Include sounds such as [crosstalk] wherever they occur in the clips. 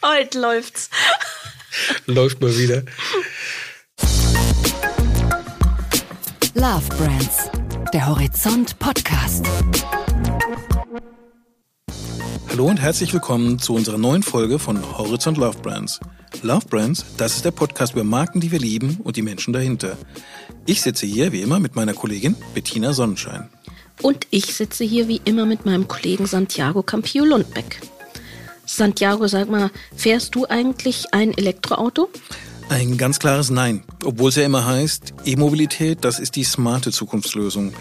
Heute läuft's. Läuft mal wieder. Love Brands, der Horizont Podcast. Hallo und herzlich willkommen zu unserer neuen Folge von Horizont Love Brands. Love Brands, das ist der Podcast über Marken, die wir lieben und die Menschen dahinter. Ich sitze hier wie immer mit meiner Kollegin Bettina Sonnenschein. Und ich sitze hier wie immer mit meinem Kollegen Santiago Campillo Lundbeck. Santiago, sag mal, fährst du eigentlich ein Elektroauto? Ein ganz klares Nein. Obwohl es ja immer heißt, E-Mobilität, das ist die smarte Zukunftslösung.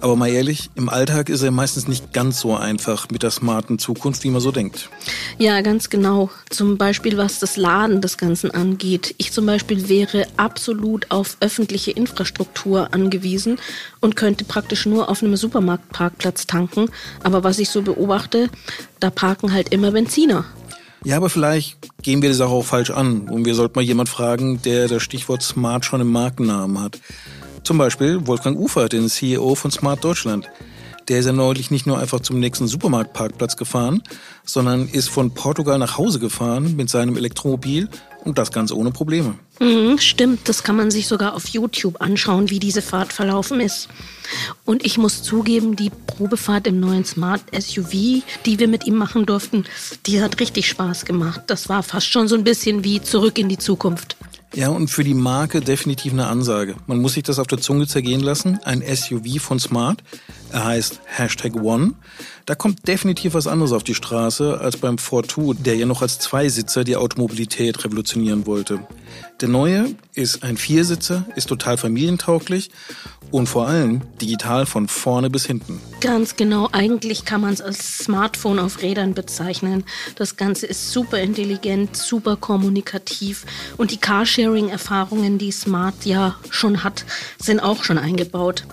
Aber mal ehrlich, im Alltag ist er meistens nicht ganz so einfach mit der smarten Zukunft, wie man so denkt. Ja, ganz genau. Zum Beispiel, was das Laden des Ganzen angeht. Ich zum Beispiel wäre absolut auf öffentliche Infrastruktur angewiesen und könnte praktisch nur auf einem Supermarktparkplatz tanken. Aber was ich so beobachte, da parken halt immer Benziner. Ja, aber vielleicht gehen wir die Sache auch falsch an und wir sollten mal jemand fragen, der das Stichwort Smart schon im Markennamen hat. Zum Beispiel Wolfgang Ufer, den CEO von Smart Deutschland. Der ist ja neulich nicht nur einfach zum nächsten Supermarktparkplatz gefahren, sondern ist von Portugal nach Hause gefahren mit seinem Elektromobil und das ganz ohne Probleme. Mhm, stimmt, das kann man sich sogar auf YouTube anschauen, wie diese Fahrt verlaufen ist. Und ich muss zugeben, die Probefahrt im neuen Smart SUV, die wir mit ihm machen durften, die hat richtig Spaß gemacht. Das war fast schon so ein bisschen wie zurück in die Zukunft. Ja, und für die Marke definitiv eine Ansage. Man muss sich das auf der Zunge zergehen lassen. Ein SUV von Smart. Er heißt Hashtag One. Da kommt definitiv was anderes auf die Straße als beim Ford 2, der ja noch als Zweisitzer die Automobilität revolutionieren wollte. Der neue ist ein Viersitzer, ist total familientauglich und vor allem digital von vorne bis hinten. Ganz genau. Eigentlich kann man es als Smartphone auf Rädern bezeichnen. Das Ganze ist super intelligent, super kommunikativ und die Carsharing-Erfahrungen, die Smart ja schon hat, sind auch schon eingebaut.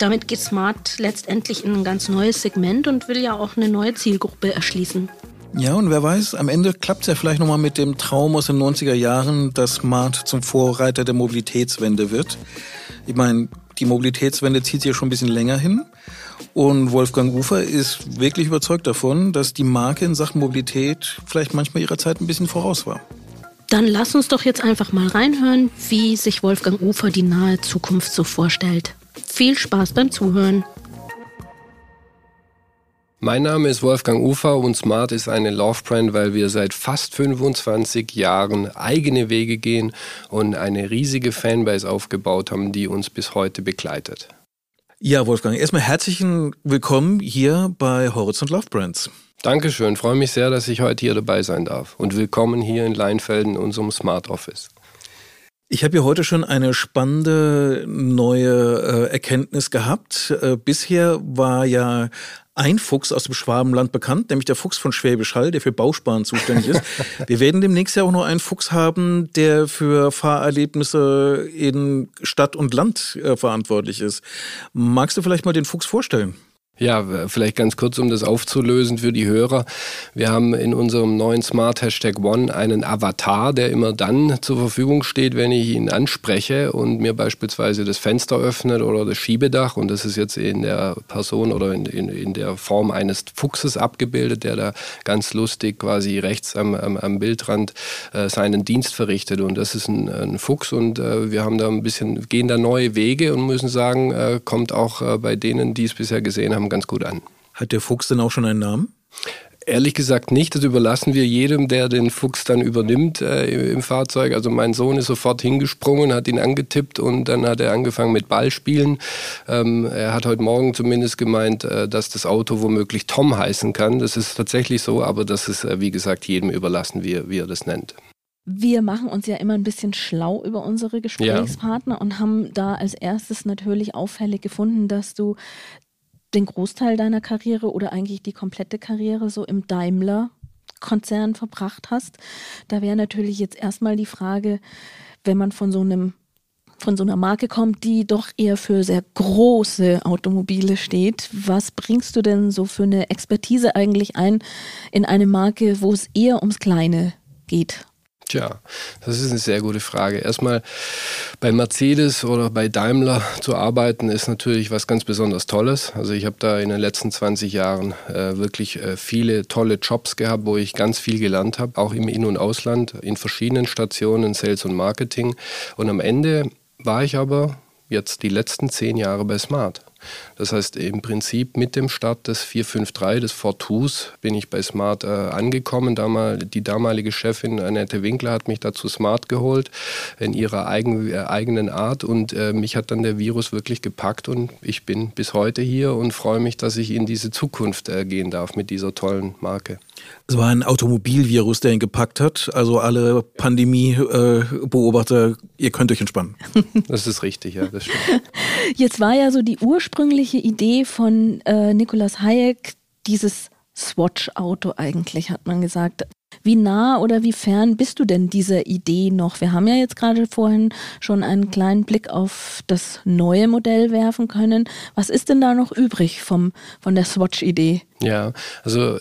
Damit geht Smart letztendlich in ein ganz neues Segment und will ja auch eine neue Zielgruppe erschließen. Ja, und wer weiß, am Ende klappt es ja vielleicht nochmal mit dem Traum aus den 90er Jahren, dass Smart zum Vorreiter der Mobilitätswende wird. Ich meine, die Mobilitätswende zieht sich ja schon ein bisschen länger hin. Und Wolfgang Ufer ist wirklich überzeugt davon, dass die Marke in Sachen Mobilität vielleicht manchmal ihrer Zeit ein bisschen voraus war. Dann lass uns doch jetzt einfach mal reinhören, wie sich Wolfgang Ufer die nahe Zukunft so vorstellt. Viel Spaß beim Zuhören. Mein Name ist Wolfgang Ufer und Smart ist eine Love Brand, weil wir seit fast 25 Jahren eigene Wege gehen und eine riesige Fanbase aufgebaut haben, die uns bis heute begleitet. Ja, Wolfgang, erstmal herzlichen Willkommen hier bei Horizont Love Brands. Dankeschön, freue mich sehr, dass ich heute hier dabei sein darf und willkommen hier in Leinfelden, unserem Smart Office. Ich habe ja heute schon eine spannende neue äh, Erkenntnis gehabt. Äh, bisher war ja ein Fuchs aus dem Schwabenland bekannt, nämlich der Fuchs von Schwäbisch Hall, der für Bausparen zuständig ist. [laughs] Wir werden demnächst ja auch noch einen Fuchs haben, der für Fahrerlebnisse in Stadt und Land äh, verantwortlich ist. Magst du vielleicht mal den Fuchs vorstellen? Ja, vielleicht ganz kurz, um das aufzulösen für die Hörer. Wir haben in unserem neuen Smart Hashtag One einen Avatar, der immer dann zur Verfügung steht, wenn ich ihn anspreche und mir beispielsweise das Fenster öffnet oder das Schiebedach. Und das ist jetzt in der Person oder in, in, in der Form eines Fuchses abgebildet, der da ganz lustig quasi rechts am, am, am Bildrand äh, seinen Dienst verrichtet. Und das ist ein, ein Fuchs und äh, wir haben da ein bisschen, gehen da neue Wege und müssen sagen, äh, kommt auch äh, bei denen, die es bisher gesehen haben, ganz gut an. Hat der Fuchs denn auch schon einen Namen? Ehrlich gesagt nicht. Das überlassen wir jedem, der den Fuchs dann übernimmt äh, im Fahrzeug. Also mein Sohn ist sofort hingesprungen, hat ihn angetippt und dann hat er angefangen mit Ballspielen. Ähm, er hat heute Morgen zumindest gemeint, äh, dass das Auto womöglich Tom heißen kann. Das ist tatsächlich so, aber das ist, äh, wie gesagt, jedem überlassen, wie, wie er das nennt. Wir machen uns ja immer ein bisschen schlau über unsere Gesprächspartner ja. und haben da als erstes natürlich auffällig gefunden, dass du den Großteil deiner Karriere oder eigentlich die komplette Karriere so im Daimler-Konzern verbracht hast. Da wäre natürlich jetzt erstmal die Frage, wenn man von so einem von so einer Marke kommt, die doch eher für sehr große Automobile steht. Was bringst du denn so für eine Expertise eigentlich ein in eine Marke, wo es eher ums Kleine geht? Tja, das ist eine sehr gute Frage. Erstmal bei Mercedes oder bei Daimler zu arbeiten ist natürlich was ganz besonders Tolles. Also ich habe da in den letzten 20 Jahren äh, wirklich äh, viele tolle Jobs gehabt, wo ich ganz viel gelernt habe, auch im In- und Ausland, in verschiedenen Stationen, Sales und Marketing. Und am Ende war ich aber jetzt die letzten zehn Jahre bei Smart. Das heißt, im Prinzip mit dem Start des 453, des Fortus, bin ich bei Smart äh, angekommen. Damal, die damalige Chefin Annette Winkler hat mich dazu Smart geholt, in ihrer eigen, äh, eigenen Art. Und äh, mich hat dann der Virus wirklich gepackt und ich bin bis heute hier und freue mich, dass ich in diese Zukunft äh, gehen darf mit dieser tollen Marke. Es war ein Automobilvirus, der ihn gepackt hat. Also alle Pandemie-Beobachter, ihr könnt euch entspannen. [laughs] Das ist richtig, ja, das stimmt. Jetzt war ja so die ursprüngliche Idee von äh, Nicolas Hayek dieses Swatch-Auto eigentlich, hat man gesagt. Wie nah oder wie fern bist du denn dieser Idee noch? Wir haben ja jetzt gerade vorhin schon einen kleinen Blick auf das neue Modell werfen können. Was ist denn da noch übrig vom, von der Swatch-Idee? Ja, also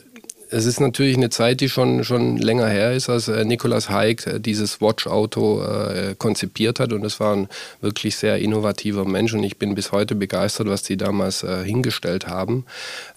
es ist natürlich eine Zeit, die schon, schon länger her ist, als äh, Nicolas Haig äh, dieses Watch-Auto äh, konzipiert hat. Und es war ein wirklich sehr innovativer Mensch. Und ich bin bis heute begeistert, was die damals äh, hingestellt haben.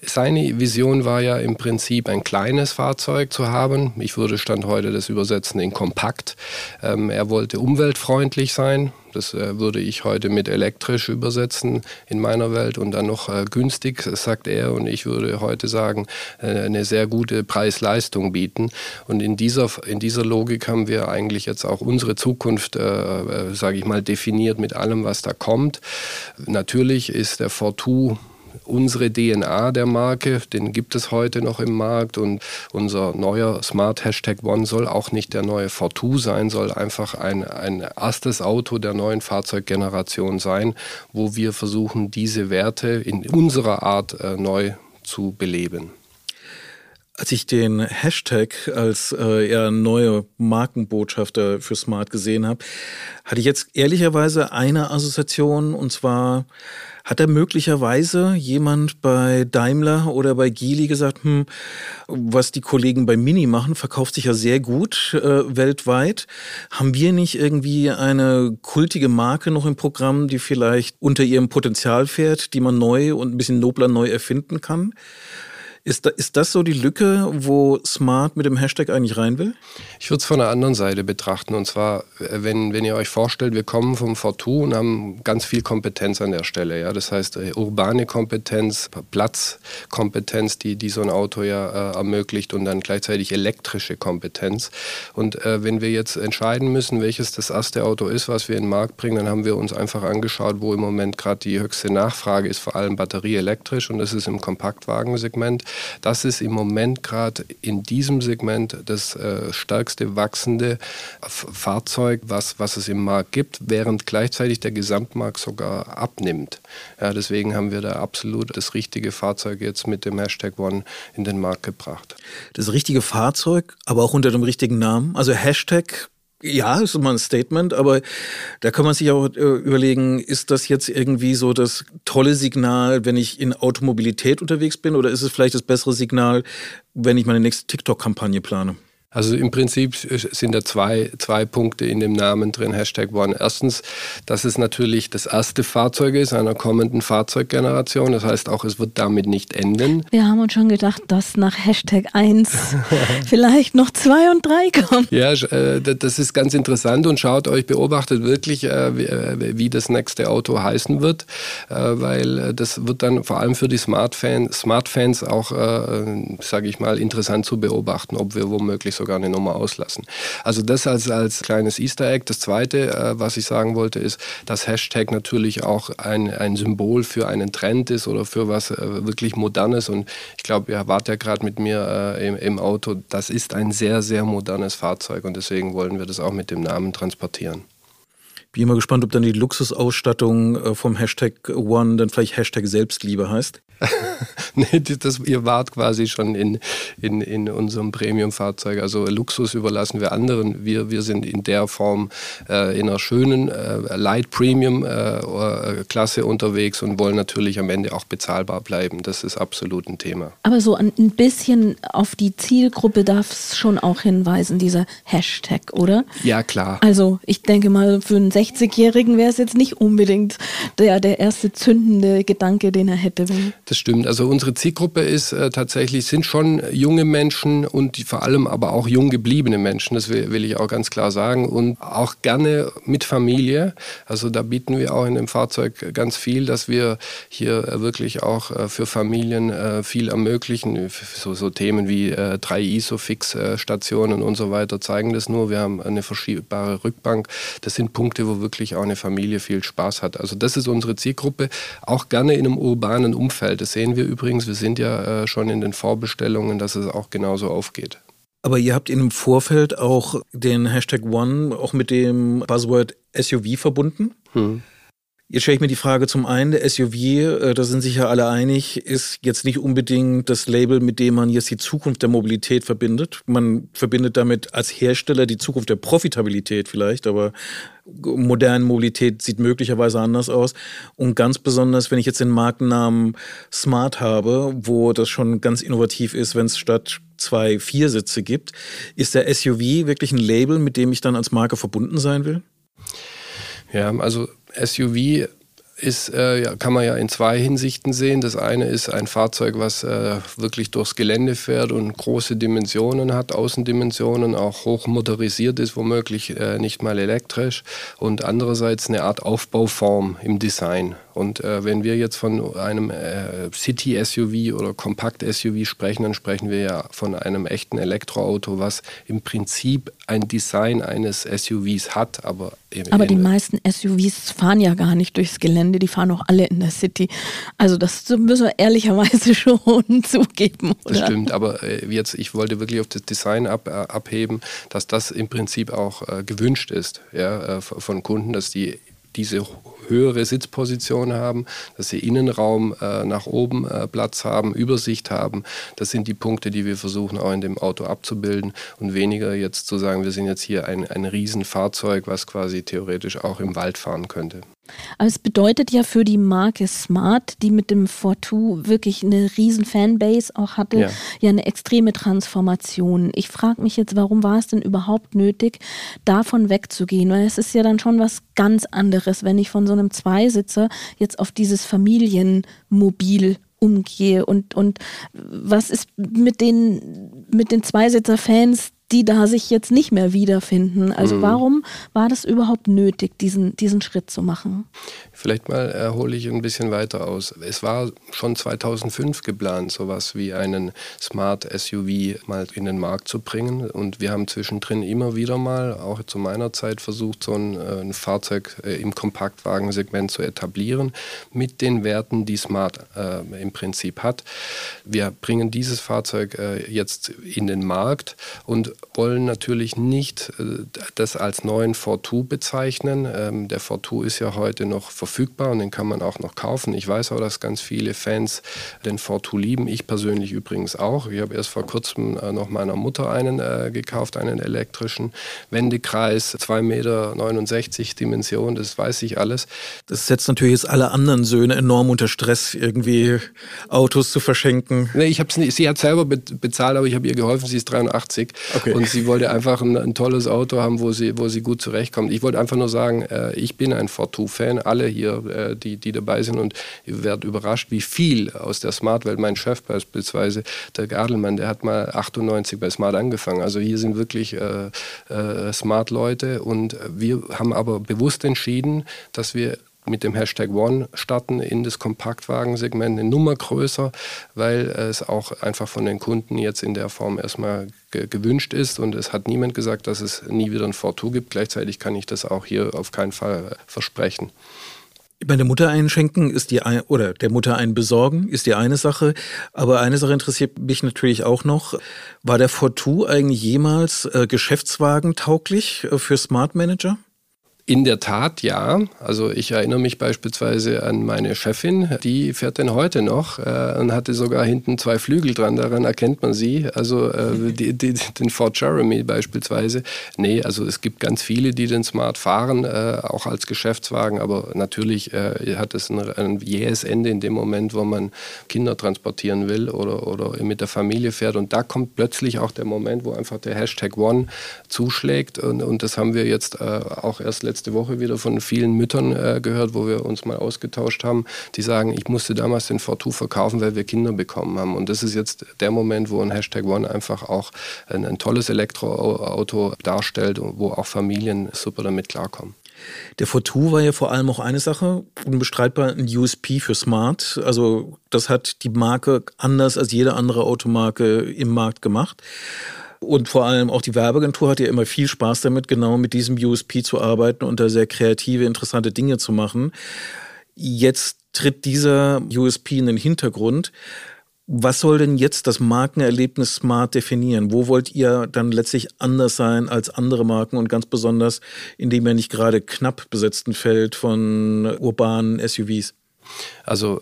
Seine Vision war ja im Prinzip ein kleines Fahrzeug zu haben. Ich würde Stand heute das übersetzen in kompakt. Ähm, er wollte umweltfreundlich sein. Das äh, würde ich heute mit elektrisch übersetzen in meiner Welt und dann noch äh, günstig, sagt er. Und ich würde heute sagen, äh, eine sehr gute Preis-Leistung bieten. Und in dieser, in dieser Logik haben wir eigentlich jetzt auch unsere Zukunft, sage ich mal, definiert mit allem, was da kommt. Natürlich ist der Fortu unsere DNA der Marke, den gibt es heute noch im Markt und unser neuer Smart Hashtag One soll auch nicht der neue Fortu sein, soll einfach ein, ein erstes Auto der neuen Fahrzeuggeneration sein, wo wir versuchen, diese Werte in unserer Art äh, neu zu beleben. Als ich den Hashtag als äh, eher neue Markenbotschafter für Smart gesehen habe, hatte ich jetzt ehrlicherweise eine Assoziation und zwar hat da möglicherweise jemand bei Daimler oder bei Geely gesagt, hm, was die Kollegen bei Mini machen, verkauft sich ja sehr gut äh, weltweit. Haben wir nicht irgendwie eine kultige Marke noch im Programm, die vielleicht unter ihrem Potenzial fährt, die man neu und ein bisschen nobler neu erfinden kann? Ist, da, ist das so die Lücke, wo Smart mit dem Hashtag eigentlich rein will? Ich würde es von der anderen Seite betrachten. Und zwar, wenn, wenn ihr euch vorstellt, wir kommen vom Fortu und haben ganz viel Kompetenz an der Stelle. Ja? Das heißt, äh, urbane Kompetenz, Platzkompetenz, die, die so ein Auto ja äh, ermöglicht und dann gleichzeitig elektrische Kompetenz. Und äh, wenn wir jetzt entscheiden müssen, welches das erste Auto ist, was wir in den Markt bringen, dann haben wir uns einfach angeschaut, wo im Moment gerade die höchste Nachfrage ist, vor allem batterieelektrisch. Und das ist im Kompaktwagensegment. Das ist im Moment gerade in diesem Segment das äh, stärkste wachsende Fahrzeug, was, was es im Markt gibt, während gleichzeitig der Gesamtmarkt sogar abnimmt. Ja, deswegen haben wir da absolut das richtige Fahrzeug jetzt mit dem Hashtag One in den Markt gebracht. Das richtige Fahrzeug, aber auch unter dem richtigen Namen. Also Hashtag ja, ist immer ein Statement, aber da kann man sich auch äh, überlegen, ist das jetzt irgendwie so das tolle Signal, wenn ich in Automobilität unterwegs bin, oder ist es vielleicht das bessere Signal, wenn ich meine nächste TikTok-Kampagne plane? Also im Prinzip sind da zwei, zwei Punkte in dem Namen drin, Hashtag One. Erstens, dass es natürlich das erste Fahrzeug ist einer kommenden Fahrzeuggeneration. Das heißt auch, es wird damit nicht enden. Wir haben uns schon gedacht, dass nach Hashtag 1 [laughs] vielleicht noch 2 und 3 kommen. Ja, äh, das ist ganz interessant und schaut euch, beobachtet wirklich, äh, äh, wie das nächste Auto heißen wird, weil das wird dann vor allem für die Smart-Fans Smart auch, sage ich mal, interessant zu beobachten, ob wir womöglich sogar eine Nummer auslassen. Also das als, als kleines Easter Egg. Das Zweite, äh, was ich sagen wollte, ist, dass Hashtag natürlich auch ein, ein Symbol für einen Trend ist oder für was äh, wirklich Modernes. Und ich glaube, ihr wart ja gerade mit mir äh, im, im Auto. Das ist ein sehr, sehr modernes Fahrzeug und deswegen wollen wir das auch mit dem Namen transportieren. Bin immer gespannt, ob dann die Luxusausstattung äh, vom Hashtag One dann vielleicht Hashtag Selbstliebe heißt. [laughs] nee, das, ihr wart quasi schon in, in, in unserem Premium-Fahrzeug. Also Luxus überlassen wir anderen. Wir, wir sind in der Form äh, in einer schönen äh, Light Premium äh, Klasse unterwegs und wollen natürlich am Ende auch bezahlbar bleiben. Das ist absolut ein Thema. Aber so ein bisschen auf die Zielgruppe darf es schon auch hinweisen, dieser Hashtag, oder? Ja, klar. Also ich denke mal, für einen 60-Jährigen wäre es jetzt nicht unbedingt der, der erste zündende Gedanke, den er hätte. Das stimmt. Also unsere Zielgruppe ist äh, tatsächlich, sind schon junge Menschen und die, vor allem aber auch jung gebliebene Menschen, das will, will, ich auch ganz klar sagen. Und auch gerne mit Familie. Also da bieten wir auch in dem Fahrzeug ganz viel, dass wir hier äh, wirklich auch äh, für Familien äh, viel ermöglichen. So, so Themen wie drei ISOFIX-Stationen und so weiter zeigen das nur. Wir haben eine verschiebbare Rückbank. Das sind Punkte, wo wirklich auch eine Familie viel Spaß hat. Also das ist unsere Zielgruppe. Auch gerne in einem urbanen Umfeld. Das sehen wir übrigens. Wir sind ja äh, schon in den Vorbestellungen, dass es auch genauso aufgeht. Aber ihr habt im Vorfeld auch den Hashtag One auch mit dem Buzzword SUV verbunden. Hm. Jetzt stelle ich mir die Frage zum einen, der SUV, äh, da sind sich ja alle einig, ist jetzt nicht unbedingt das Label, mit dem man jetzt die Zukunft der Mobilität verbindet. Man verbindet damit als Hersteller die Zukunft der Profitabilität vielleicht, aber moderne Mobilität sieht möglicherweise anders aus. Und ganz besonders, wenn ich jetzt den Markennamen Smart habe, wo das schon ganz innovativ ist, wenn es statt zwei Viersitze gibt, ist der SUV wirklich ein Label, mit dem ich dann als Marke verbunden sein will? Ja, also SUV ist, äh, kann man ja in zwei Hinsichten sehen. Das eine ist ein Fahrzeug, was äh, wirklich durchs Gelände fährt und große Dimensionen hat, Außendimensionen, auch hoch motorisiert ist, womöglich äh, nicht mal elektrisch. Und andererseits eine Art Aufbauform im Design. Und äh, wenn wir jetzt von einem äh, City-SUV oder Kompakt-SUV sprechen, dann sprechen wir ja von einem echten Elektroauto, was im Prinzip ein Design eines SUVs hat. Aber, aber die meisten SUVs fahren ja gar nicht durchs Gelände, die fahren auch alle in der City. Also das müssen wir ehrlicherweise [laughs] schon zugeben. Oder? Das stimmt, aber äh, jetzt, ich wollte wirklich auf das Design ab, äh, abheben, dass das im Prinzip auch äh, gewünscht ist ja, äh, von Kunden, dass die diese höhere Sitzposition haben, dass sie Innenraum äh, nach oben äh, Platz haben, Übersicht haben. Das sind die Punkte, die wir versuchen auch in dem Auto abzubilden und weniger jetzt zu sagen, wir sind jetzt hier ein, ein Riesenfahrzeug, was quasi theoretisch auch im Wald fahren könnte. Aber es bedeutet ja für die Marke Smart, die mit dem Fortu wirklich eine riesen Fanbase auch hatte, ja, ja eine extreme Transformation. Ich frage mich jetzt, warum war es denn überhaupt nötig, davon wegzugehen? Weil es ist ja dann schon was ganz anderes, wenn ich von so einem Zweisitzer jetzt auf dieses Familienmobil umgehe und, und was ist mit den, mit den Zweisitzer-Fans, die da sich jetzt nicht mehr wiederfinden. Also mhm. warum war das überhaupt nötig, diesen, diesen Schritt zu machen? Vielleicht mal äh, hole ich ein bisschen weiter aus. Es war schon 2005 geplant, sowas wie einen Smart SUV mal in den Markt zu bringen. Und wir haben zwischendrin immer wieder mal, auch zu meiner Zeit, versucht, so ein, äh, ein Fahrzeug äh, im Kompaktwagensegment zu etablieren mit den Werten, die Smart äh, im Prinzip hat. Wir bringen dieses Fahrzeug jetzt in den Markt und wollen natürlich nicht das als neuen Fortu bezeichnen. Ähm, der Fortu ist ja heute noch verfügbar und den kann man auch noch kaufen. Ich weiß auch, dass ganz viele Fans den Fortu lieben. Ich persönlich übrigens auch. Ich habe erst vor kurzem äh, noch meiner Mutter einen äh, gekauft, einen elektrischen Wendekreis, 2,69 Meter Dimension, das weiß ich alles. Das setzt natürlich jetzt alle anderen Söhne enorm unter Stress, irgendwie Autos zu verschenken. Nee, ich hab's nicht, sie hat selber bezahlt, aber ich habe ihr geholfen, sie ist 83. Okay. Okay. Und sie wollte einfach ein, ein, tolles Auto haben, wo sie, wo sie gut zurechtkommt. Ich wollte einfach nur sagen, äh, ich bin ein Fortu-Fan, alle hier, äh, die, die dabei sind. Und ihr werdet überrascht, wie viel aus der Smart-Welt, mein Chef beispielsweise, der Gadelmann, der hat mal 98 bei Smart angefangen. Also hier sind wirklich äh, äh Smart-Leute. Und wir haben aber bewusst entschieden, dass wir mit dem Hashtag One starten in das Kompaktwagensegment eine Nummer größer, weil es auch einfach von den Kunden jetzt in der Form erstmal ge gewünscht ist und es hat niemand gesagt, dass es nie wieder ein Fortu gibt. Gleichzeitig kann ich das auch hier auf keinen Fall versprechen. Bei der Mutter einschenken ist die ein, oder der Mutter einen besorgen ist die eine Sache, aber eine Sache interessiert mich natürlich auch noch: War der Fortu eigentlich jemals äh, Geschäftswagen tauglich äh, für Smart Manager? In der Tat, ja. Also ich erinnere mich beispielsweise an meine Chefin, die fährt denn heute noch äh, und hatte sogar hinten zwei Flügel dran, daran erkennt man sie. Also äh, die, die, den Ford Jeremy beispielsweise. Nee, also es gibt ganz viele, die den Smart fahren, äh, auch als Geschäftswagen, aber natürlich äh, hat es ein, ein jähes Ende in dem Moment, wo man Kinder transportieren will oder, oder mit der Familie fährt. Und da kommt plötzlich auch der Moment, wo einfach der Hashtag One zuschlägt. Und, und das haben wir jetzt äh, auch erst letztes letzte Woche wieder von vielen Müttern äh, gehört, wo wir uns mal ausgetauscht haben, die sagen, ich musste damals den Fortu verkaufen, weil wir Kinder bekommen haben. Und das ist jetzt der Moment, wo ein Hashtag One einfach auch ein, ein tolles Elektroauto darstellt, wo auch Familien super damit klarkommen. Der Fortu war ja vor allem auch eine Sache, unbestreitbar ein USP für Smart. Also das hat die Marke anders als jede andere Automarke im Markt gemacht. Und vor allem auch die Werbeagentur hat ja immer viel Spaß damit, genau mit diesem USP zu arbeiten und da sehr kreative, interessante Dinge zu machen. Jetzt tritt dieser USP in den Hintergrund. Was soll denn jetzt das Markenerlebnis Smart definieren? Wo wollt ihr dann letztlich anders sein als andere Marken und ganz besonders in dem ja nicht gerade knapp besetzten Feld von urbanen SUVs? Also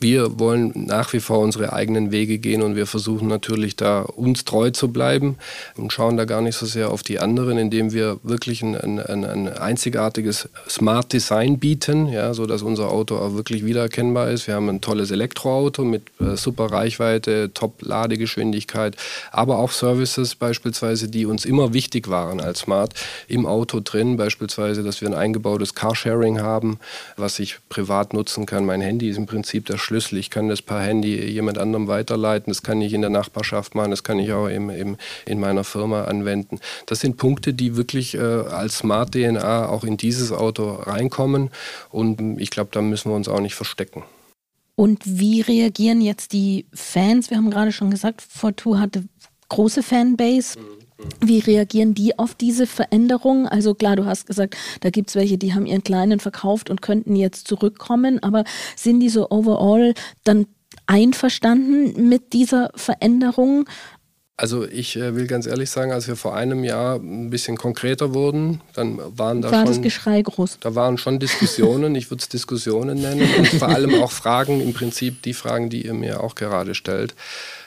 wir wollen nach wie vor unsere eigenen Wege gehen und wir versuchen natürlich da uns treu zu bleiben und schauen da gar nicht so sehr auf die anderen, indem wir wirklich ein, ein, ein einzigartiges Smart Design bieten, ja, sodass unser Auto auch wirklich wiedererkennbar ist. Wir haben ein tolles Elektroauto mit äh, super Reichweite, Top-Ladegeschwindigkeit, aber auch Services beispielsweise, die uns immer wichtig waren als Smart im Auto drin, beispielsweise, dass wir ein eingebautes Carsharing haben, was ich privat nutzen kann. Mein Handy ist im Prinzip der Schlüssel. Ich kann das per Handy jemand anderem weiterleiten. Das kann ich in der Nachbarschaft machen. Das kann ich auch im, im, in meiner Firma anwenden. Das sind Punkte, die wirklich äh, als Smart DNA auch in dieses Auto reinkommen. Und ich glaube, da müssen wir uns auch nicht verstecken. Und wie reagieren jetzt die Fans? Wir haben gerade schon gesagt, Fortu hatte große Fanbase. Mhm. Wie reagieren die auf diese Veränderung? Also klar, du hast gesagt, da gibt es welche, die haben ihren Kleinen verkauft und könnten jetzt zurückkommen, aber sind die so overall dann einverstanden mit dieser Veränderung? Also ich äh, will ganz ehrlich sagen, als wir vor einem Jahr ein bisschen konkreter wurden, dann waren da War schon das Geschrei groß. Da waren schon Diskussionen, ich würde es Diskussionen nennen und vor allem auch Fragen, im Prinzip die Fragen, die ihr mir auch gerade stellt.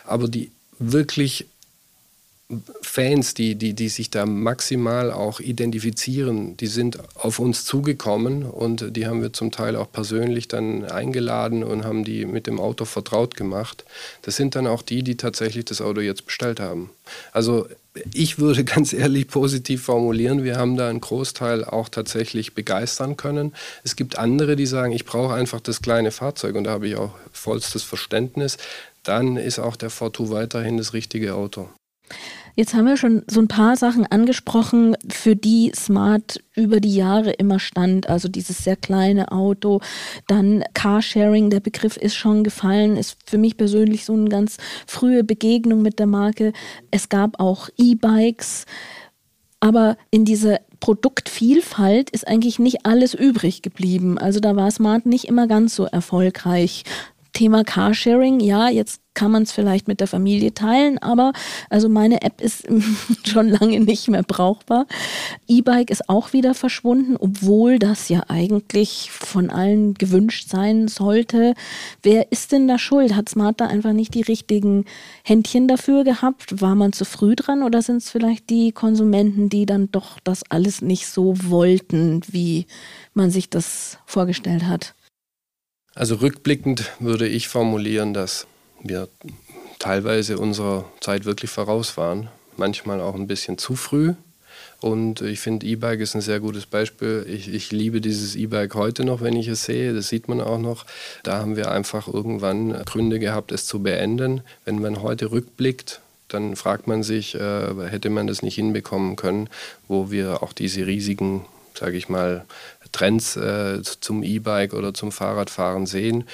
Aber die wirklich Fans, die, die, die sich da maximal auch identifizieren, die sind auf uns zugekommen und die haben wir zum Teil auch persönlich dann eingeladen und haben die mit dem Auto vertraut gemacht. Das sind dann auch die, die tatsächlich das Auto jetzt bestellt haben. Also ich würde [laughs] ganz ehrlich positiv formulieren, wir haben da einen Großteil auch tatsächlich begeistern können. Es gibt andere, die sagen, ich brauche einfach das kleine Fahrzeug und da habe ich auch vollstes Verständnis. Dann ist auch der Fortu weiterhin das richtige Auto. Jetzt haben wir schon so ein paar Sachen angesprochen, für die Smart über die Jahre immer stand. Also dieses sehr kleine Auto, dann Carsharing, der Begriff ist schon gefallen, ist für mich persönlich so eine ganz frühe Begegnung mit der Marke. Es gab auch E-Bikes, aber in dieser Produktvielfalt ist eigentlich nicht alles übrig geblieben. Also da war Smart nicht immer ganz so erfolgreich. Thema Carsharing, ja, jetzt kann man es vielleicht mit der Familie teilen, aber also meine App ist [laughs] schon lange nicht mehr brauchbar. E-Bike ist auch wieder verschwunden, obwohl das ja eigentlich von allen gewünscht sein sollte. Wer ist denn da schuld? Hat Smart da einfach nicht die richtigen Händchen dafür gehabt? War man zu früh dran oder sind es vielleicht die Konsumenten, die dann doch das alles nicht so wollten, wie man sich das vorgestellt hat? Also rückblickend würde ich formulieren, dass wir teilweise unserer Zeit wirklich voraus waren, manchmal auch ein bisschen zu früh. Und ich finde, E-Bike ist ein sehr gutes Beispiel. Ich, ich liebe dieses E-Bike heute noch, wenn ich es sehe. Das sieht man auch noch. Da haben wir einfach irgendwann Gründe gehabt, es zu beenden. Wenn man heute rückblickt, dann fragt man sich, äh, hätte man das nicht hinbekommen können, wo wir auch diese riesigen, sage ich mal, Trends äh, zum E-Bike oder zum Fahrradfahren sehen.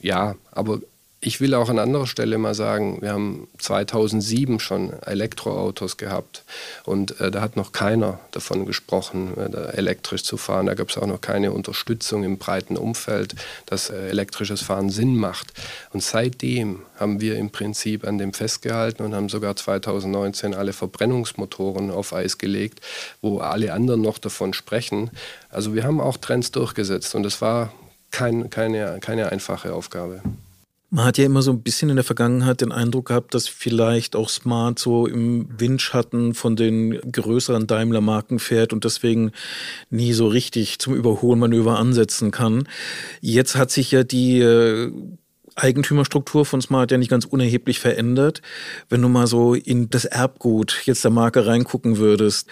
Ja, aber Ich will auch an anderer Stelle mal sagen, wir haben 2007 schon Elektroautos gehabt und äh, da hat noch keiner davon gesprochen, äh, elektrisch zu fahren. Da gab es auch noch keine Unterstützung im breiten Umfeld, dass äh, elektrisches Fahren Sinn macht. Und seitdem haben wir im Prinzip an dem festgehalten und haben sogar 2019 alle Verbrennungsmotoren auf Eis gelegt, wo alle anderen noch davon sprechen. Also wir haben auch Trends durchgesetzt und es war kein, keine, keine einfache Aufgabe. Man hat ja immer so ein bisschen in der Vergangenheit den Eindruck gehabt, dass vielleicht auch Smart so im Windschatten von den größeren Daimler-Marken fährt und deswegen nie so richtig zum Überholmanöver ansetzen kann. Jetzt hat sich ja die äh, Eigentümerstruktur von Smart ja nicht ganz unerheblich verändert. Wenn du mal so in das Erbgut jetzt der Marke reingucken würdest,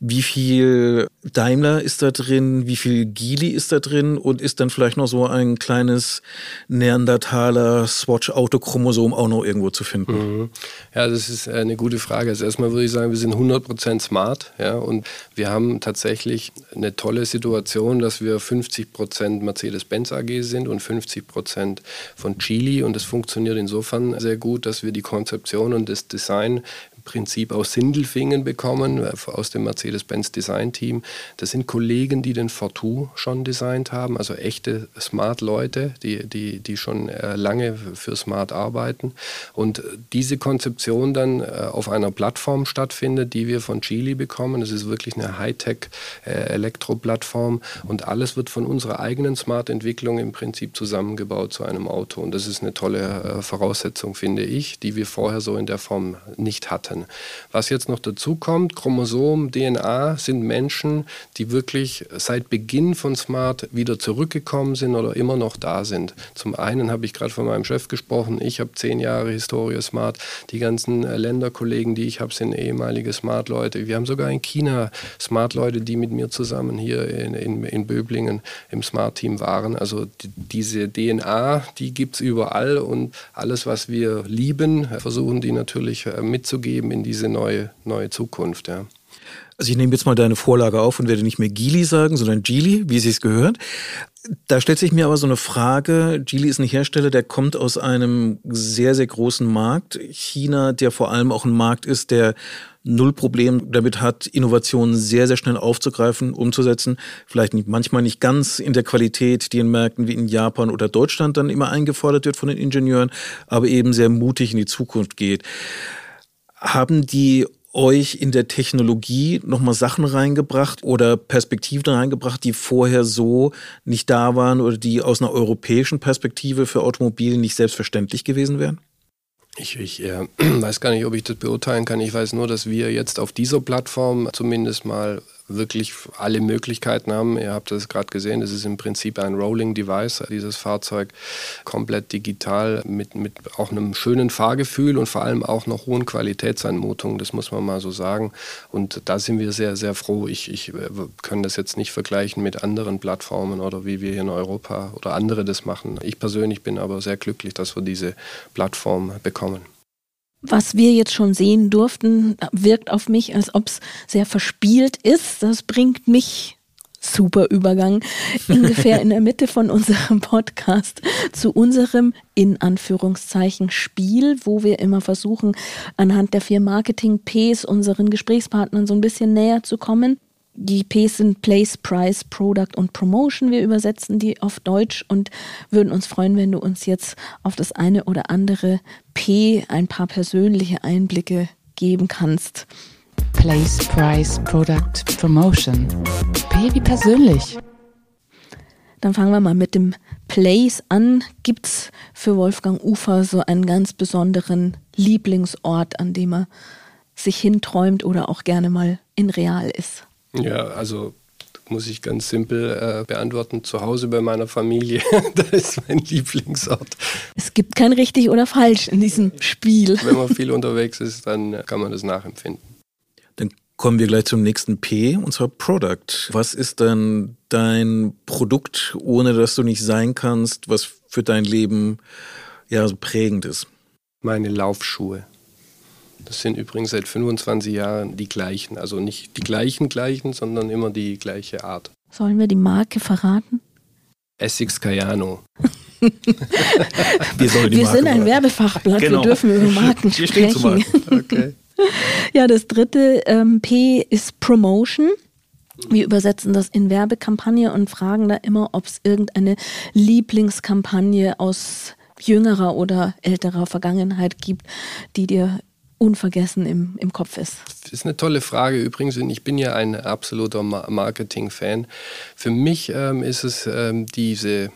wie viel Daimler ist da drin, wie viel Geely ist da drin und ist dann vielleicht noch so ein kleines Neandertaler Swatch-Autochromosom auch noch irgendwo zu finden? Mhm. Ja, das ist eine gute Frage. Also erstmal würde ich sagen, wir sind 100% smart ja, und wir haben tatsächlich eine tolle Situation, dass wir 50% Mercedes-Benz AG sind und 50% von Chili und es funktioniert insofern sehr gut, dass wir die Konzeption und das Design Prinzip aus Sindelfingen bekommen, äh, aus dem Mercedes-Benz Design-Team. Das sind Kollegen, die den Fortu schon designt haben, also echte Smart-Leute, die, die, die schon äh, lange für Smart arbeiten. Und diese Konzeption dann äh, auf einer Plattform stattfindet, die wir von Geely bekommen. Das ist wirklich eine Hightech-Elektro-Plattform und alles wird von unserer eigenen Smart-Entwicklung im Prinzip zusammengebaut zu einem Auto. Und das ist eine tolle Voraussetzung, finde ich, die wir vorher so in der Form nicht hatten hatten. Was jetzt noch dazu kommt, Chromosom, DNA sind Menschen, die wirklich seit Beginn von Smart wieder zurückgekommen sind oder immer noch da sind. Zum einen habe ich gerade von meinem Chef gesprochen, ich habe zehn Jahre Historie Smart, die ganzen äh, Länderkollegen, die ich habe, sind ehemalige Smart-Leute. Wir haben sogar in China Smart-Leute, die mit mir zusammen hier in, in, in Böblingen im Smart-Team waren. Also die, diese DNA, die gibt es überall und alles, was wir lieben, versuchen die natürlich äh, mitzugeben mitgeben in diese neue, neue Zukunft. Ja. Also ich nehme jetzt mal deine Vorlage auf und werde nicht mehr Gili sagen, sondern Geely, wie sie es gehört. Da stellt sich mir aber so eine Frage. Geely ist ein Hersteller, der kommt aus einem sehr, sehr großen Markt. China, der vor allem auch ein Markt ist, der null Problem damit hat, Innovationen sehr, sehr schnell aufzugreifen, umzusetzen. Vielleicht nicht, manchmal nicht ganz in der Qualität, die in Märkten wie in Japan oder Deutschland dann immer eingefordert wird von den Ingenieuren, aber eben sehr mutig in die Zukunft geht. Haben die euch in der Technologie nochmal Sachen reingebracht oder Perspektiven reingebracht, die vorher so nicht da waren oder die aus einer europäischen Perspektive für Automobil nicht selbstverständlich gewesen wären? Ich, ich äh, [clears throat] weiß gar nicht, ob ich das beurteilen kann. Ich weiß nur, dass wir jetzt auf dieser Plattform zumindest mal wirklich alle Möglichkeiten haben. Ihr habt das gerade gesehen, es ist im Prinzip ein Rolling Device, dieses Fahrzeug komplett digital mit, mit auch einem schönen Fahrgefühl und vor allem auch noch hohen Qualitätsanmutungen, das muss man mal so sagen. Und da sind wir sehr, sehr froh. Ich, ich äh, kann das jetzt nicht vergleichen mit anderen Plattformen oder wie wir hier in Europa oder andere das machen. Ich persönlich bin aber sehr glücklich, dass wir diese Plattform bekommen was wir jetzt schon sehen durften, wirkt auf mich, als ob es sehr verspielt ist. Das bringt mich super Übergang, [laughs] ungefähr in der Mitte von unserem Podcast zu unserem in Anführungszeichen Spiel, wo wir immer versuchen, anhand der vier Marketing-Ps unseren Gesprächspartnern so ein bisschen näher zu kommen. Die Ps sind Place, Price, Product und Promotion. Wir übersetzen die auf Deutsch und würden uns freuen, wenn du uns jetzt auf das eine oder andere P ein paar persönliche Einblicke geben kannst. Place, Price, Product, Promotion. P wie persönlich. Dann fangen wir mal mit dem Place an. Gibt es für Wolfgang Ufer so einen ganz besonderen Lieblingsort, an dem er sich hinträumt oder auch gerne mal in real ist? Ja, also muss ich ganz simpel äh, beantworten. Zu Hause bei meiner Familie, [laughs] da ist mein Lieblingsort. Es gibt kein richtig oder falsch in diesem Spiel. Wenn man viel unterwegs ist, dann kann man das nachempfinden. Dann kommen wir gleich zum nächsten P, und zwar Product. Was ist dann dein Produkt, ohne dass du nicht sein kannst, was für dein Leben ja so prägend ist? Meine Laufschuhe. Das sind übrigens seit 25 Jahren die gleichen. Also nicht die gleichen gleichen, sondern immer die gleiche Art. Sollen wir die Marke verraten? Essex Cayano. [laughs] wir sollen wir sind ein Werbefachblatt, genau. wir dürfen über [laughs] Marken wir sprechen. Okay. [laughs] ja, das dritte ähm, P ist Promotion. Wir übersetzen das in Werbekampagne und fragen da immer, ob es irgendeine Lieblingskampagne aus jüngerer oder älterer Vergangenheit gibt, die dir unvergessen im, im Kopf ist? Das ist eine tolle Frage übrigens. Ich bin ja ein absoluter Marketing-Fan. Für mich ähm, ist es ähm, diese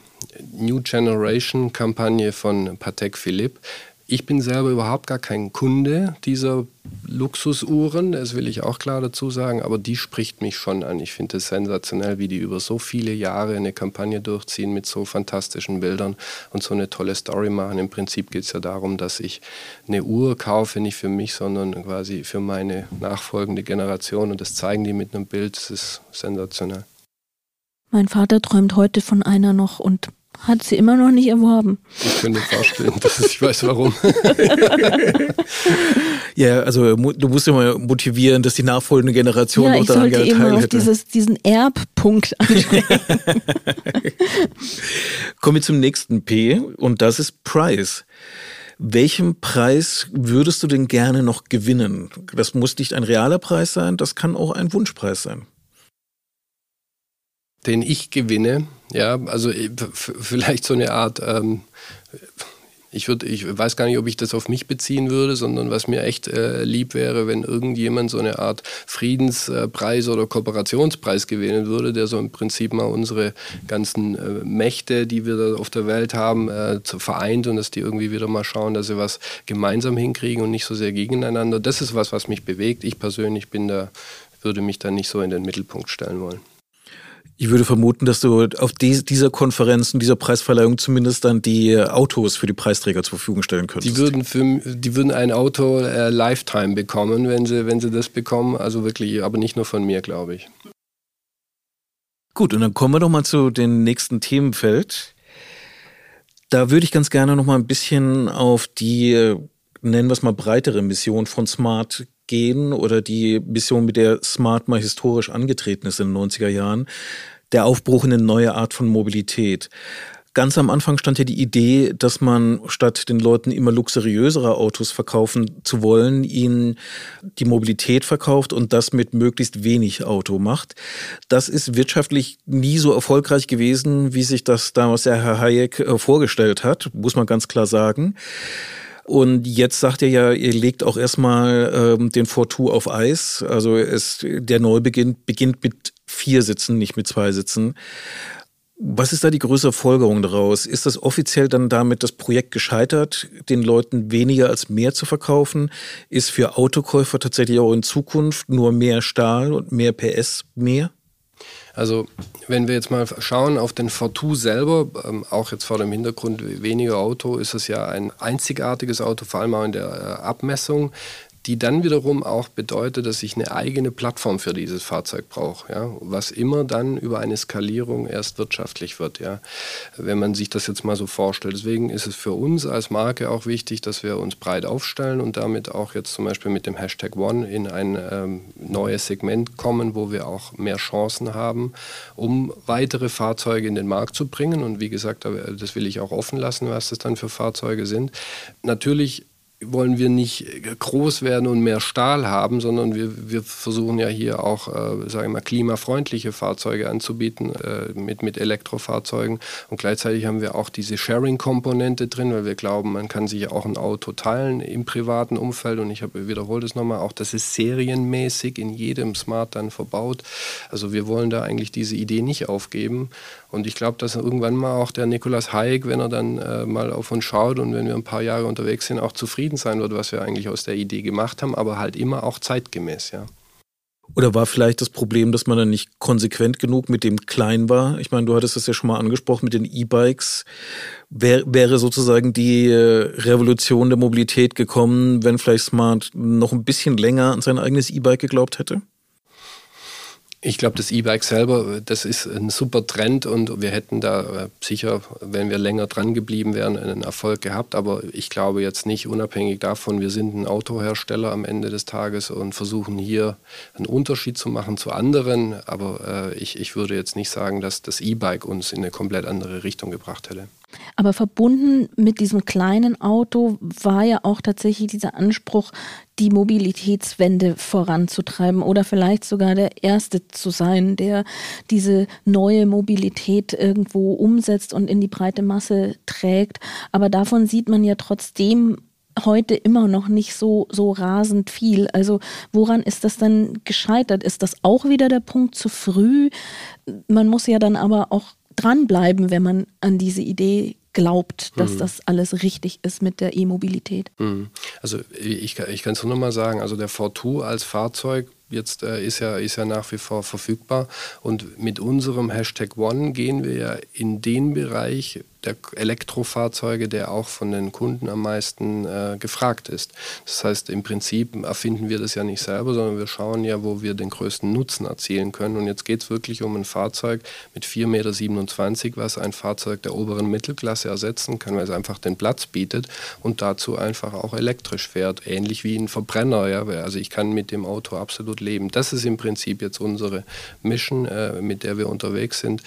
New Generation-Kampagne von Patek Philippe. Ich bin selber überhaupt gar kein Kunde dieser Luxusuhren, das will ich auch klar dazu sagen, aber die spricht mich schon an. Ich finde es sensationell, wie die über so viele Jahre eine Kampagne durchziehen mit so fantastischen Bildern und so eine tolle Story machen. Im Prinzip geht es ja darum, dass ich eine Uhr kaufe, nicht für mich, sondern quasi für meine nachfolgende Generation und das zeigen die mit einem Bild. Das ist sensationell. Mein Vater träumt heute von einer noch und hat sie immer noch nicht erworben. Ich könnte mir vorstellen, [laughs] dass ich weiß warum. [laughs] ja, also du musst immer motivieren, dass die nachfolgende Generation ja, noch daran gerne teilhätte. auf dieses, diesen Erbpunkt [laughs] ansprechen. Kommen wir zum nächsten P und das ist Price. Welchen Preis würdest du denn gerne noch gewinnen? Das muss nicht ein realer Preis sein, das kann auch ein Wunschpreis sein den ich gewinne. Ja, also äh, vielleicht so eine Art, ähm, ich, würd, ich weiß gar nicht, ob ich das auf mich beziehen würde, sondern was mir echt äh, lieb wäre, wenn irgendjemand so eine Art Friedenspreis oder Kooperationspreis gewinnen würde, der so im Prinzip mal unsere ganzen äh, Mächte, die wir da auf der Welt haben, äh, vereint und dass die irgendwie wieder mal schauen, dass sie was gemeinsam hinkriegen und nicht so sehr gegeneinander. Das ist was, was mich bewegt. Ich persönlich bin da, würde mich da nicht so in den Mittelpunkt stellen wollen. Ich würde vermuten, dass du auf dieser Konferenz und dieser Preisverleihung zumindest dann die Autos für die Preisträger zur Verfügung stellen könntest. Die würden, für, die würden ein Auto äh, Lifetime bekommen, wenn sie, wenn sie das bekommen. Also wirklich, aber nicht nur von mir, glaube ich. Gut, und dann kommen wir doch mal zu dem nächsten Themenfeld. Da würde ich ganz gerne noch mal ein bisschen auf die, nennen wir es mal, breitere Mission von Smart gehen oder die Mission, mit der Smart mal historisch angetreten ist in den 90er Jahren, der Aufbruch in eine neue Art von Mobilität. Ganz am Anfang stand ja die Idee, dass man statt den Leuten immer luxuriösere Autos verkaufen zu wollen, ihnen die Mobilität verkauft und das mit möglichst wenig Auto macht. Das ist wirtschaftlich nie so erfolgreich gewesen, wie sich das damals der Herr Hayek äh, vorgestellt hat, muss man ganz klar sagen. Und jetzt sagt ihr ja, ihr legt auch erstmal ähm, den Fortu auf Eis. Also es, der Neubeginn beginnt mit vier Sitzen, nicht mit zwei Sitzen. Was ist da die größere Folgerung daraus? Ist das offiziell dann damit das Projekt gescheitert, den Leuten weniger als mehr zu verkaufen? Ist für Autokäufer tatsächlich auch in Zukunft nur mehr Stahl und mehr PS mehr? Also wenn wir jetzt mal schauen auf den Fortu selber, ähm, auch jetzt vor dem Hintergrund weniger Auto, ist es ja ein einzigartiges Auto, vor allem auch in der äh, Abmessung die dann wiederum auch bedeutet, dass ich eine eigene Plattform für dieses Fahrzeug brauche, ja? was immer dann über eine Skalierung erst wirtschaftlich wird, ja? wenn man sich das jetzt mal so vorstellt. Deswegen ist es für uns als Marke auch wichtig, dass wir uns breit aufstellen und damit auch jetzt zum Beispiel mit dem Hashtag One in ein ähm, neues Segment kommen, wo wir auch mehr Chancen haben, um weitere Fahrzeuge in den Markt zu bringen. Und wie gesagt, das will ich auch offen lassen, was das dann für Fahrzeuge sind. Natürlich wollen wir nicht groß werden und mehr Stahl haben, sondern wir, wir versuchen ja hier auch, äh, sagen wir mal, klimafreundliche Fahrzeuge anzubieten äh, mit, mit Elektrofahrzeugen. Und gleichzeitig haben wir auch diese Sharing-Komponente drin, weil wir glauben, man kann sich auch ein Auto teilen im privaten Umfeld. Und ich habe wiederhole das nochmal, auch das ist serienmäßig in jedem Smart dann verbaut. Also wir wollen da eigentlich diese Idee nicht aufgeben. Und ich glaube, dass irgendwann mal auch der Nikolaus Hayek, wenn er dann äh, mal auf uns schaut und wenn wir ein paar Jahre unterwegs sind, auch zufrieden sein wird, was wir eigentlich aus der Idee gemacht haben, aber halt immer auch zeitgemäß, ja. Oder war vielleicht das Problem, dass man dann nicht konsequent genug mit dem Klein war? Ich meine, du hattest das ja schon mal angesprochen mit den E-Bikes. Wär, wäre sozusagen die äh, Revolution der Mobilität gekommen, wenn vielleicht Smart noch ein bisschen länger an sein eigenes E-Bike geglaubt hätte? Ich glaube, das E-Bike selber, das ist ein super Trend und wir hätten da äh, sicher, wenn wir länger dran geblieben wären, einen Erfolg gehabt. Aber ich glaube jetzt nicht, unabhängig davon, wir sind ein Autohersteller am Ende des Tages und versuchen hier einen Unterschied zu machen zu anderen. Aber äh, ich, ich würde jetzt nicht sagen, dass das E-Bike uns in eine komplett andere Richtung gebracht hätte. Aber verbunden mit diesem kleinen Auto war ja auch tatsächlich dieser Anspruch, die Mobilitätswende voranzutreiben oder vielleicht sogar der Erste zu sein, der diese neue Mobilität irgendwo umsetzt und in die breite Masse trägt. Aber davon sieht man ja trotzdem heute immer noch nicht so, so rasend viel. Also woran ist das dann gescheitert? Ist das auch wieder der Punkt zu früh? Man muss ja dann aber auch dranbleiben, wenn man an diese Idee glaubt, dass mhm. das alles richtig ist mit der E-Mobilität. Mhm. Also ich, ich kann es nur noch mal sagen, also der V2 als Fahrzeug jetzt äh, ist, ja, ist ja nach wie vor verfügbar und mit unserem Hashtag One gehen wir ja in den Bereich, der Elektrofahrzeuge, der auch von den Kunden am meisten äh, gefragt ist. Das heißt, im Prinzip erfinden wir das ja nicht selber, sondern wir schauen ja, wo wir den größten Nutzen erzielen können. Und jetzt geht es wirklich um ein Fahrzeug mit 4,27 Meter, was ein Fahrzeug der oberen Mittelklasse ersetzen kann, weil es einfach den Platz bietet und dazu einfach auch elektrisch fährt, ähnlich wie ein Verbrenner. Ja? Also ich kann mit dem Auto absolut leben. Das ist im Prinzip jetzt unsere Mission, äh, mit der wir unterwegs sind.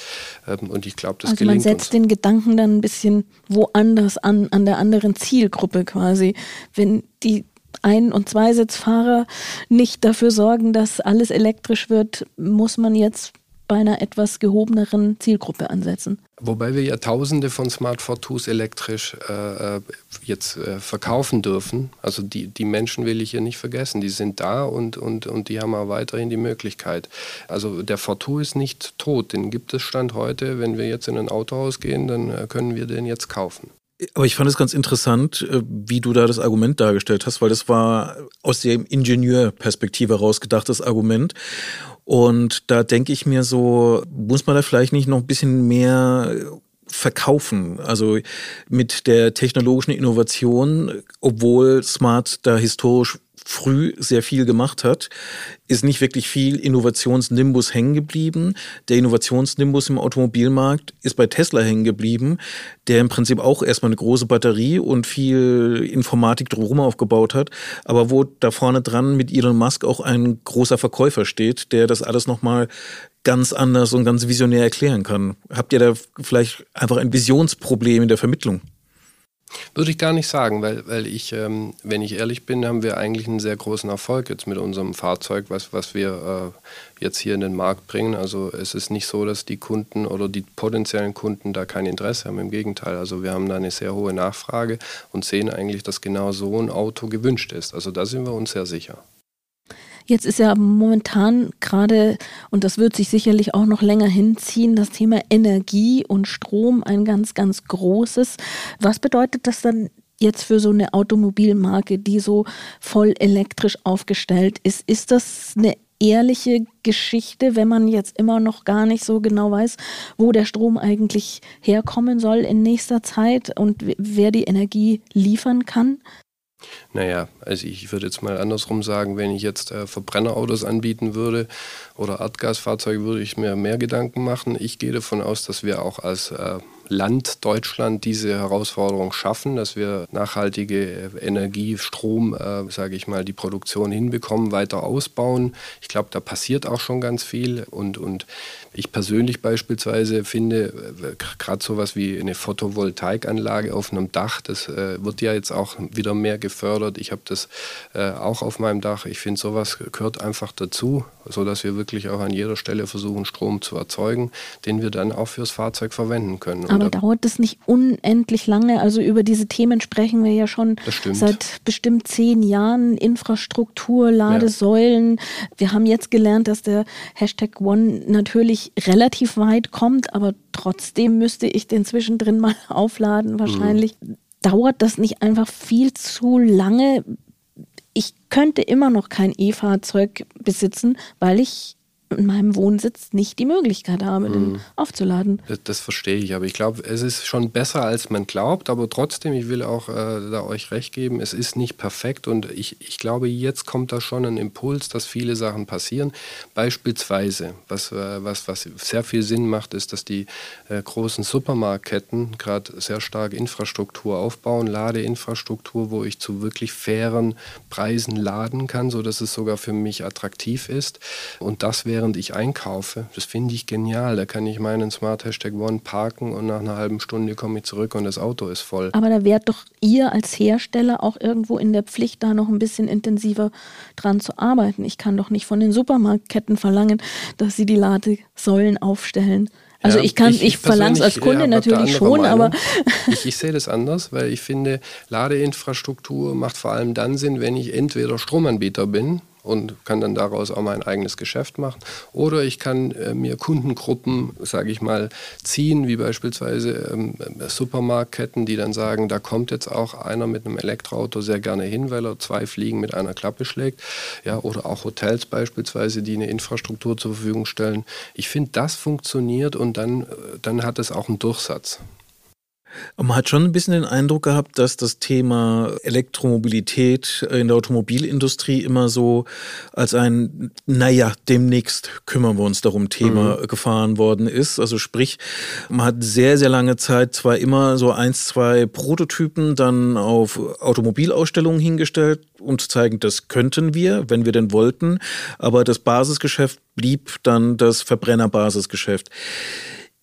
Ähm, und ich glaube, das also gelingt man setzt uns. den Gedanken dann ein bisschen woanders an, an der anderen Zielgruppe quasi. Wenn die ein- und Zweisitzfahrer nicht dafür sorgen, dass alles elektrisch wird, muss man jetzt bei einer etwas gehobeneren Zielgruppe ansetzen. Wobei wir ja tausende von Smart Fortus elektrisch äh, äh, jetzt äh, verkaufen dürfen. Also die, die Menschen will ich hier nicht vergessen. Die sind da und, und, und die haben auch weiterhin die Möglichkeit. Also der Fortu ist nicht tot. Den gibt es Stand heute. Wenn wir jetzt in ein Autohaus gehen, dann äh, können wir den jetzt kaufen. Aber ich fand es ganz interessant, äh, wie du da das Argument dargestellt hast, weil das war aus der Ingenieurperspektive herausgedacht, das Argument. Und da denke ich mir so, muss man da vielleicht nicht noch ein bisschen mehr verkaufen. Also mit der technologischen Innovation, obwohl Smart da historisch früh sehr viel gemacht hat, ist nicht wirklich viel Innovationsnimbus hängen geblieben. Der Innovationsnimbus im Automobilmarkt ist bei Tesla hängen geblieben, der im Prinzip auch erstmal eine große Batterie und viel Informatik drumherum aufgebaut hat, aber wo da vorne dran mit Elon Musk auch ein großer Verkäufer steht, der das alles nochmal ganz anders und ganz visionär erklären kann. Habt ihr da vielleicht einfach ein Visionsproblem in der Vermittlung? Würde ich gar nicht sagen, weil, weil ich, ähm, wenn ich ehrlich bin, haben wir eigentlich einen sehr großen Erfolg jetzt mit unserem Fahrzeug, was, was wir äh, jetzt hier in den Markt bringen. Also es ist nicht so, dass die Kunden oder die potenziellen Kunden da kein Interesse haben. Im Gegenteil, also wir haben da eine sehr hohe Nachfrage und sehen eigentlich, dass genau so ein Auto gewünscht ist. Also da sind wir uns sehr sicher. Jetzt ist ja momentan gerade, und das wird sich sicherlich auch noch länger hinziehen, das Thema Energie und Strom ein ganz, ganz großes. Was bedeutet das dann jetzt für so eine Automobilmarke, die so voll elektrisch aufgestellt ist? Ist das eine ehrliche Geschichte, wenn man jetzt immer noch gar nicht so genau weiß, wo der Strom eigentlich herkommen soll in nächster Zeit und wer die Energie liefern kann? Naja, also ich würde jetzt mal andersrum sagen, wenn ich jetzt äh, Verbrennerautos anbieten würde oder Erdgasfahrzeuge, würde ich mir mehr Gedanken machen. Ich gehe davon aus, dass wir auch als äh, Land Deutschland diese Herausforderung schaffen, dass wir nachhaltige Energie, Strom, äh, sage ich mal, die Produktion hinbekommen, weiter ausbauen. Ich glaube, da passiert auch schon ganz viel und, und ich persönlich beispielsweise finde, äh, gerade sowas wie eine Photovoltaikanlage auf einem Dach, das äh, wird ja jetzt auch wieder mehr gefördert. Ich habe das äh, auch auf meinem Dach. Ich finde, sowas gehört einfach dazu, sodass wir wirklich auch an jeder Stelle versuchen, Strom zu erzeugen, den wir dann auch fürs Fahrzeug verwenden können. Aber Und, dauert das nicht unendlich lange? Also über diese Themen sprechen wir ja schon seit bestimmt zehn Jahren. Infrastruktur, Ladesäulen. Ja. Wir haben jetzt gelernt, dass der Hashtag One natürlich relativ weit kommt, aber trotzdem müsste ich den zwischendrin mal [laughs] aufladen wahrscheinlich. Mhm. Dauert das nicht einfach viel zu lange, ich könnte immer noch kein E-Fahrzeug besitzen, weil ich in meinem Wohnsitz nicht die Möglichkeit habe, den mhm. aufzuladen. Das, das, verstehe ich, aber ich glaube, es ist schon besser, als man glaubt, aber trotzdem, ich will auch äh, da euch recht geben, es ist nicht perfekt und ich, ich glaube, jetzt kommt da schon ein Impuls, dass viele Sachen passieren. Beispielsweise, was, äh, was, was sehr viel Sinn macht, ist, dass die äh, großen Supermarktketten gerade sehr stark Infrastruktur aufbauen, Ladeinfrastruktur, wo ich zu wirklich fairen Preisen laden kann, sodass es sogar für mich attraktiv ist und das wäre während ich einkaufe. Das finde ich genial. Da kann ich meinen Smart Hashtag One parken und nach einer halben Stunde komme ich zurück und das Auto ist voll. Aber da wärt doch ihr als Hersteller auch irgendwo in der Pflicht, da noch ein bisschen intensiver dran zu arbeiten. Ich kann doch nicht von den Supermarktketten verlangen, dass sie die Ladesäulen aufstellen. Also ja, ich kann, ich, ich verlange es als Kunde ja, natürlich schon, Meinung. aber [laughs] ich, ich sehe das anders, weil ich finde, Ladeinfrastruktur macht vor allem dann Sinn, wenn ich entweder Stromanbieter bin, und kann dann daraus auch mein eigenes Geschäft machen. Oder ich kann äh, mir Kundengruppen, sage ich mal, ziehen, wie beispielsweise ähm, Supermarktketten, die dann sagen, da kommt jetzt auch einer mit einem Elektroauto sehr gerne hin, weil er zwei Fliegen mit einer Klappe schlägt. Ja, oder auch Hotels beispielsweise, die eine Infrastruktur zur Verfügung stellen. Ich finde, das funktioniert und dann, äh, dann hat es auch einen Durchsatz. Man hat schon ein bisschen den Eindruck gehabt, dass das Thema Elektromobilität in der Automobilindustrie immer so als ein, naja, demnächst kümmern wir uns darum, Thema mhm. gefahren worden ist. Also sprich, man hat sehr, sehr lange Zeit zwar immer so eins, zwei Prototypen dann auf Automobilausstellungen hingestellt, um zu zeigen, das könnten wir, wenn wir denn wollten, aber das Basisgeschäft blieb dann das Verbrennerbasisgeschäft.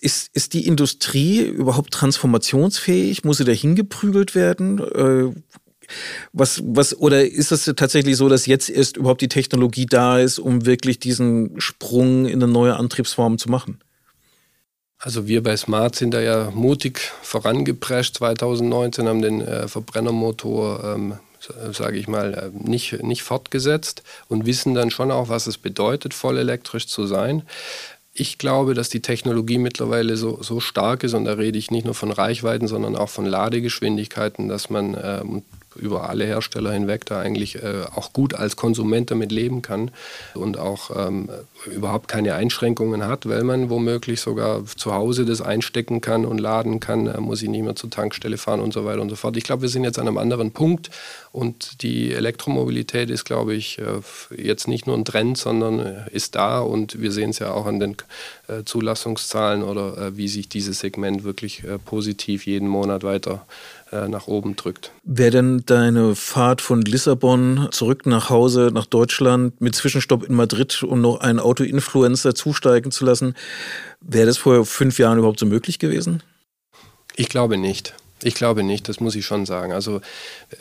Ist, ist die Industrie überhaupt transformationsfähig? Muss sie dahin geprügelt werden? Äh, was, was, oder ist es tatsächlich so, dass jetzt erst überhaupt die Technologie da ist, um wirklich diesen Sprung in eine neue Antriebsform zu machen? Also wir bei Smart sind da ja mutig vorangeprescht. 2019 haben den äh, Verbrennermotor, ähm, sage ich mal, äh, nicht, nicht fortgesetzt und wissen dann schon auch, was es bedeutet, voll elektrisch zu sein ich glaube, dass die Technologie mittlerweile so, so stark ist, und da rede ich nicht nur von Reichweiten, sondern auch von Ladegeschwindigkeiten, dass man ähm, über alle Hersteller hinweg da eigentlich äh, auch gut als Konsument damit leben kann und auch ähm, überhaupt keine Einschränkungen hat, weil man womöglich sogar zu Hause das einstecken kann und laden kann, äh, muss ich nicht mehr zur Tankstelle fahren und so weiter und so fort. Ich glaube, wir sind jetzt an einem anderen Punkt und die Elektromobilität ist, glaube ich, äh, jetzt nicht nur ein Trend, sondern äh, ist da und wir sehen es ja auch an den Zulassungszahlen oder äh, wie sich dieses Segment wirklich positiv jeden Monat weiter äh, nach oben drückt. Wäre denn deine Fahrt von Lissabon zurück nach Hause, nach Deutschland, mit Zwischenstopp in Madrid, um noch einen Auto-Influencer zusteigen zu lassen, wäre das vor fünf Jahren überhaupt so möglich gewesen? Ich glaube nicht. Ich glaube nicht, das muss ich schon sagen. Also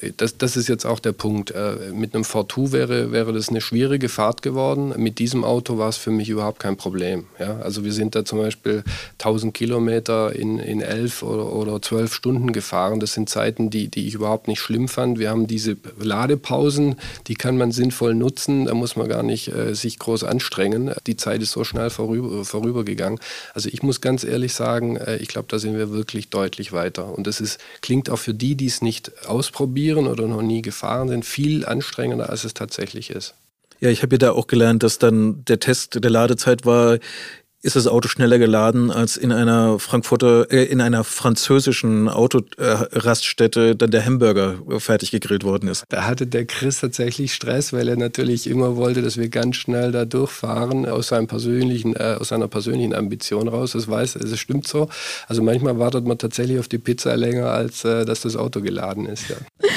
äh, das, das ist jetzt auch der Punkt. Äh, mit einem Fortu wäre, wäre das eine schwierige Fahrt geworden. Mit diesem Auto war es für mich überhaupt kein Problem. Ja? Also wir sind da zum Beispiel 1000 Kilometer in, in elf oder, oder zwölf Stunden gefahren. Das sind Zeiten, die, die ich überhaupt nicht schlimm fand. Wir haben diese Ladepausen, die kann man sinnvoll nutzen. Da muss man gar nicht äh, sich groß anstrengen. Die Zeit ist so schnell vorüber, vorübergegangen. Also ich muss ganz ehrlich sagen, äh, ich glaube, da sind wir wirklich deutlich weiter. Und das ist ist, klingt auch für die, die es nicht ausprobieren oder noch nie gefahren sind, viel anstrengender, als es tatsächlich ist. Ja, ich habe ja da auch gelernt, dass dann der Test der Ladezeit war, ist das Auto schneller geladen, als in einer Frankfurter, äh, in einer französischen Autoraststätte äh, dann der Hamburger fertig gegrillt worden ist. Da hatte der Chris tatsächlich Stress, weil er natürlich immer wollte, dass wir ganz schnell da durchfahren aus seinem persönlichen, äh, aus seiner persönlichen Ambition raus. Das weiß, das stimmt so. Also manchmal wartet man tatsächlich auf die Pizza länger, als äh, dass das Auto geladen ist. Ja. [laughs]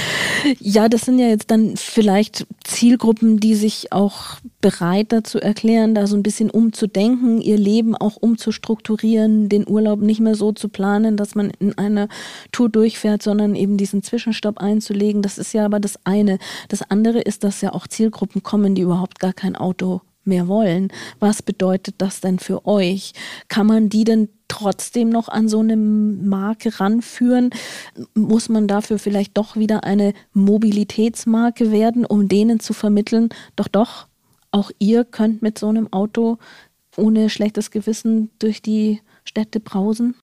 Ja, das sind ja jetzt dann vielleicht Zielgruppen, die sich auch bereit dazu erklären, da so ein bisschen umzudenken, ihr Leben auch umzustrukturieren, den Urlaub nicht mehr so zu planen, dass man in einer Tour durchfährt, sondern eben diesen Zwischenstopp einzulegen. Das ist ja aber das eine. Das andere ist, dass ja auch Zielgruppen kommen, die überhaupt gar kein Auto mehr wollen. Was bedeutet das denn für euch? Kann man die denn trotzdem noch an so eine Marke ranführen? Muss man dafür vielleicht doch wieder eine Mobilitätsmarke werden, um denen zu vermitteln, doch doch, auch ihr könnt mit so einem Auto ohne schlechtes Gewissen durch die Städte brausen?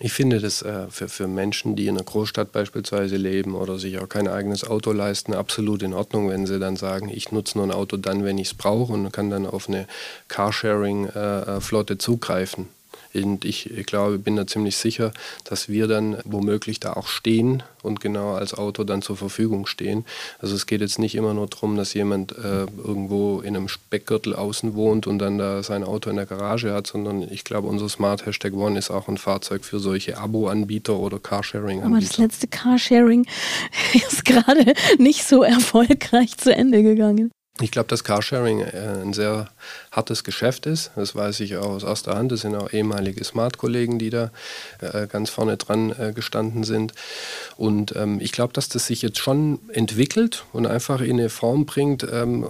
Ich finde das äh, für, für Menschen, die in einer Großstadt beispielsweise leben oder sich auch kein eigenes Auto leisten, absolut in Ordnung, wenn sie dann sagen, ich nutze nur ein Auto dann, wenn ich es brauche und kann dann auf eine Carsharing-Flotte äh, äh zugreifen. Und ich, ich glaube, bin da ziemlich sicher, dass wir dann womöglich da auch stehen und genau als Auto dann zur Verfügung stehen. Also es geht jetzt nicht immer nur darum, dass jemand äh, irgendwo in einem Speckgürtel außen wohnt und dann da sein Auto in der Garage hat, sondern ich glaube, unser Smart Hashtag One ist auch ein Fahrzeug für solche Abo-Anbieter oder Carsharing-Anbieter. Aber das letzte Carsharing [laughs] ist gerade nicht so erfolgreich zu Ende gegangen. Ich glaube, dass Carsharing äh, ein sehr hartes Geschäft ist. Das weiß ich auch aus erster Hand. Das sind auch ehemalige Smart-Kollegen, die da äh, ganz vorne dran äh, gestanden sind. Und ähm, ich glaube, dass das sich jetzt schon entwickelt und einfach in eine Form bringt, ähm,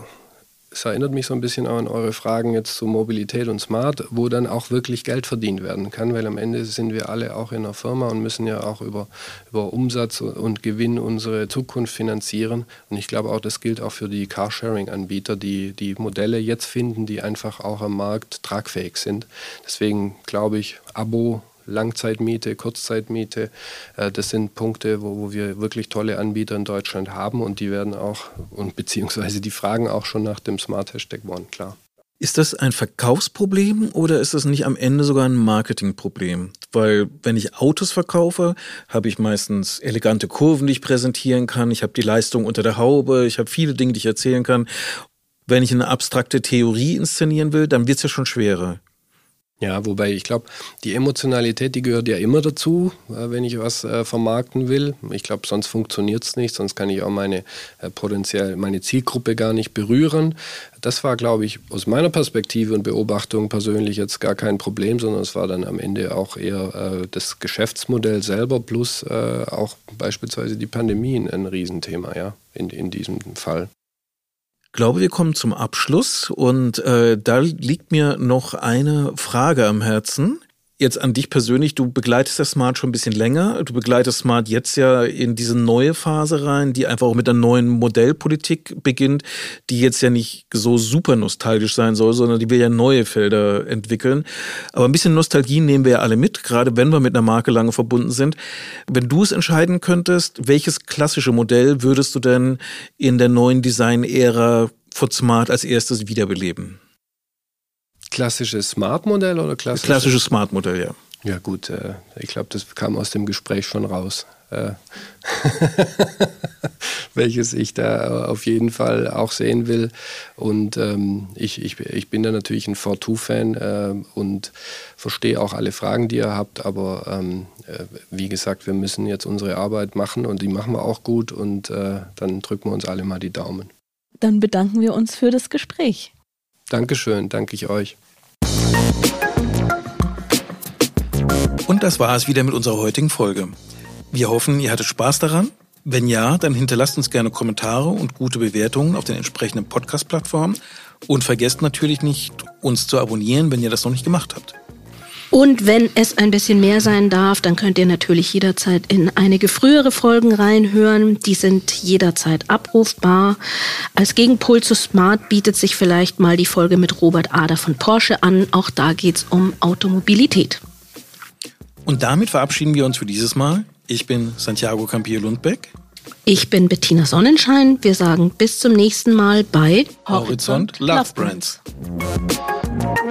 es erinnert mich so ein bisschen auch an eure Fragen jetzt zu Mobilität und Smart, wo dann auch wirklich Geld verdient werden kann, weil am Ende sind wir alle auch in einer Firma und müssen ja auch über, über Umsatz und Gewinn unsere Zukunft finanzieren. Und ich glaube auch, das gilt auch für die Carsharing-Anbieter, die die Modelle jetzt finden, die einfach auch am Markt tragfähig sind. Deswegen glaube ich, Abo Langzeitmiete, Kurzzeitmiete. Äh, das sind Punkte, wo, wo wir wirklich tolle Anbieter in Deutschland haben und die werden auch, und beziehungsweise die fragen auch schon nach dem Smart Hashtag One, klar. Ist das ein Verkaufsproblem oder ist das nicht am Ende sogar ein Marketingproblem? Weil wenn ich Autos verkaufe, habe ich meistens elegante Kurven, die ich präsentieren kann. Ich habe die Leistung unter der Haube. Ich habe viele Dinge, die ich erzählen kann. Wenn ich eine abstrakte Theorie inszenieren will, dann wird es ja schon schwerer. Ja, wobei ich glaube, die Emotionalität, die gehört ja immer dazu, äh, wenn ich was äh, vermarkten will. Ich glaube, sonst funktioniert es nicht, sonst kann ich auch meine äh, potenziell meine Zielgruppe gar nicht berühren. Das war, glaube ich, aus meiner Perspektive und Beobachtung persönlich jetzt gar kein Problem, sondern es war dann am Ende auch eher äh, das Geschäftsmodell selber plus äh, auch beispielsweise die Pandemie ein Riesenthema, ja, in, in diesem Fall glaube, wir kommen zum Abschluss und äh, da liegt mir noch eine Frage am Herzen jetzt an dich persönlich, du begleitest das Smart schon ein bisschen länger. Du begleitest Smart jetzt ja in diese neue Phase rein, die einfach auch mit einer neuen Modellpolitik beginnt, die jetzt ja nicht so super nostalgisch sein soll, sondern die will ja neue Felder entwickeln. Aber ein bisschen Nostalgie nehmen wir ja alle mit, gerade wenn wir mit einer Marke lange verbunden sind. Wenn du es entscheiden könntest, welches klassische Modell würdest du denn in der neuen Design-Ära von Smart als erstes wiederbeleben? Klassisches Smart-Modell oder klassisches? Klassisches Smart-Modell, ja. Ja gut, äh, ich glaube, das kam aus dem Gespräch schon raus. Äh, [laughs] welches ich da auf jeden Fall auch sehen will. Und ähm, ich, ich, ich bin da natürlich ein 4-2-Fan äh, und verstehe auch alle Fragen, die ihr habt. Aber ähm, äh, wie gesagt, wir müssen jetzt unsere Arbeit machen und die machen wir auch gut. Und äh, dann drücken wir uns alle mal die Daumen. Dann bedanken wir uns für das Gespräch. Dankeschön, danke ich euch. Und das war es wieder mit unserer heutigen Folge. Wir hoffen, ihr hattet Spaß daran. Wenn ja, dann hinterlasst uns gerne Kommentare und gute Bewertungen auf den entsprechenden Podcast-Plattformen. Und vergesst natürlich nicht, uns zu abonnieren, wenn ihr das noch nicht gemacht habt. Und wenn es ein bisschen mehr sein darf, dann könnt ihr natürlich jederzeit in einige frühere Folgen reinhören. Die sind jederzeit abrufbar. Als Gegenpol zu Smart bietet sich vielleicht mal die Folge mit Robert Ader von Porsche an. Auch da geht es um Automobilität. Und damit verabschieden wir uns für dieses Mal. Ich bin Santiago Campillo Lundbeck. Ich bin Bettina Sonnenschein. Wir sagen bis zum nächsten Mal bei Horizont, Horizont Love Brands. Brands.